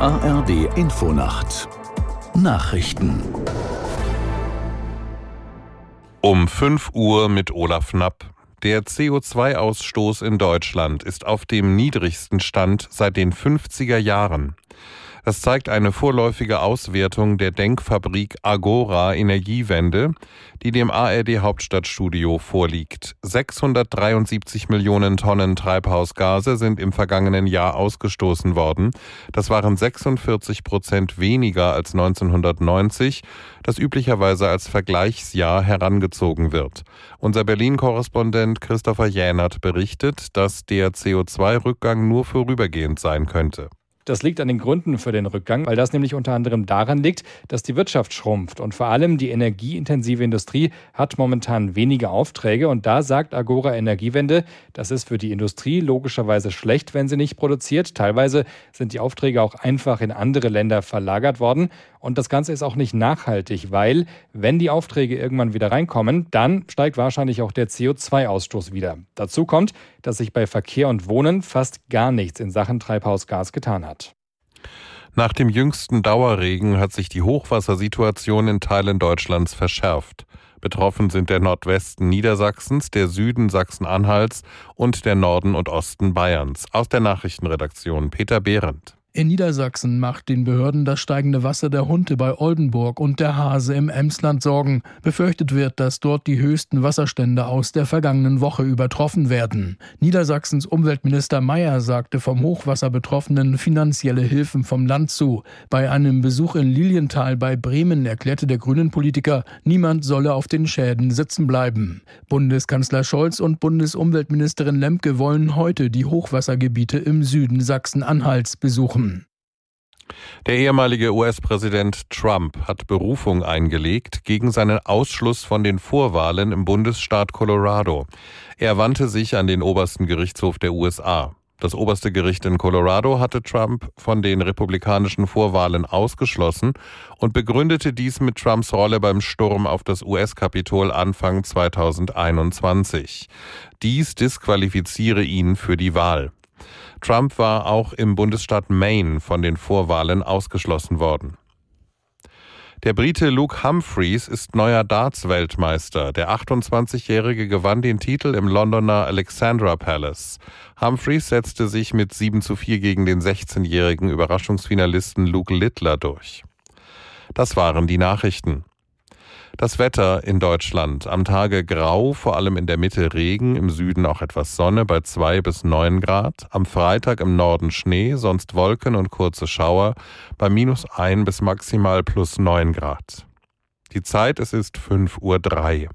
ARD Infonacht Nachrichten um 5 Uhr mit Olaf Knapp. Der CO2-Ausstoß in Deutschland ist auf dem niedrigsten Stand seit den 50er Jahren. Das zeigt eine vorläufige Auswertung der Denkfabrik Agora Energiewende, die dem ARD Hauptstadtstudio vorliegt. 673 Millionen Tonnen Treibhausgase sind im vergangenen Jahr ausgestoßen worden. Das waren 46 Prozent weniger als 1990, das üblicherweise als Vergleichsjahr herangezogen wird. Unser Berlin-Korrespondent Christopher Jänert berichtet, dass der CO2-Rückgang nur vorübergehend sein könnte. Das liegt an den Gründen für den Rückgang, weil das nämlich unter anderem daran liegt, dass die Wirtschaft schrumpft und vor allem die energieintensive Industrie hat momentan weniger Aufträge und da sagt Agora Energiewende, das ist für die Industrie logischerweise schlecht, wenn sie nicht produziert. Teilweise sind die Aufträge auch einfach in andere Länder verlagert worden und das Ganze ist auch nicht nachhaltig, weil wenn die Aufträge irgendwann wieder reinkommen, dann steigt wahrscheinlich auch der CO2-Ausstoß wieder. Dazu kommt, dass sich bei Verkehr und Wohnen fast gar nichts in Sachen Treibhausgas getan hat. Nach dem jüngsten Dauerregen hat sich die Hochwassersituation in Teilen Deutschlands verschärft. Betroffen sind der Nordwesten Niedersachsens, der Süden Sachsen-Anhalts und der Norden und Osten Bayerns. Aus der Nachrichtenredaktion Peter Behrendt. In Niedersachsen macht den Behörden das steigende Wasser der Hunte bei Oldenburg und der Hase im Emsland Sorgen. Befürchtet wird, dass dort die höchsten Wasserstände aus der vergangenen Woche übertroffen werden. Niedersachsens Umweltminister Mayer sagte vom Hochwasser Betroffenen finanzielle Hilfen vom Land zu. Bei einem Besuch in Lilienthal bei Bremen erklärte der Grünen-Politiker, niemand solle auf den Schäden sitzen bleiben. Bundeskanzler Scholz und Bundesumweltministerin Lemke wollen heute die Hochwassergebiete im Süden Sachsen-Anhalts besuchen. Der ehemalige US-Präsident Trump hat Berufung eingelegt gegen seinen Ausschluss von den Vorwahlen im Bundesstaat Colorado. Er wandte sich an den obersten Gerichtshof der USA. Das oberste Gericht in Colorado hatte Trump von den republikanischen Vorwahlen ausgeschlossen und begründete dies mit Trumps Rolle beim Sturm auf das US-Kapitol Anfang 2021. Dies disqualifiziere ihn für die Wahl. Trump war auch im Bundesstaat Maine von den Vorwahlen ausgeschlossen worden. Der Brite Luke Humphreys ist neuer Darts-Weltmeister. Der 28-Jährige gewann den Titel im Londoner Alexandra Palace. Humphreys setzte sich mit 7 zu 4 gegen den 16-jährigen Überraschungsfinalisten Luke Littler durch. Das waren die Nachrichten. Das Wetter in Deutschland. Am Tage grau, vor allem in der Mitte Regen, im Süden auch etwas Sonne bei zwei bis neun Grad. Am Freitag im Norden Schnee, sonst Wolken und kurze Schauer bei minus ein bis maximal plus neun Grad. Die Zeit, es ist fünf Uhr. drei.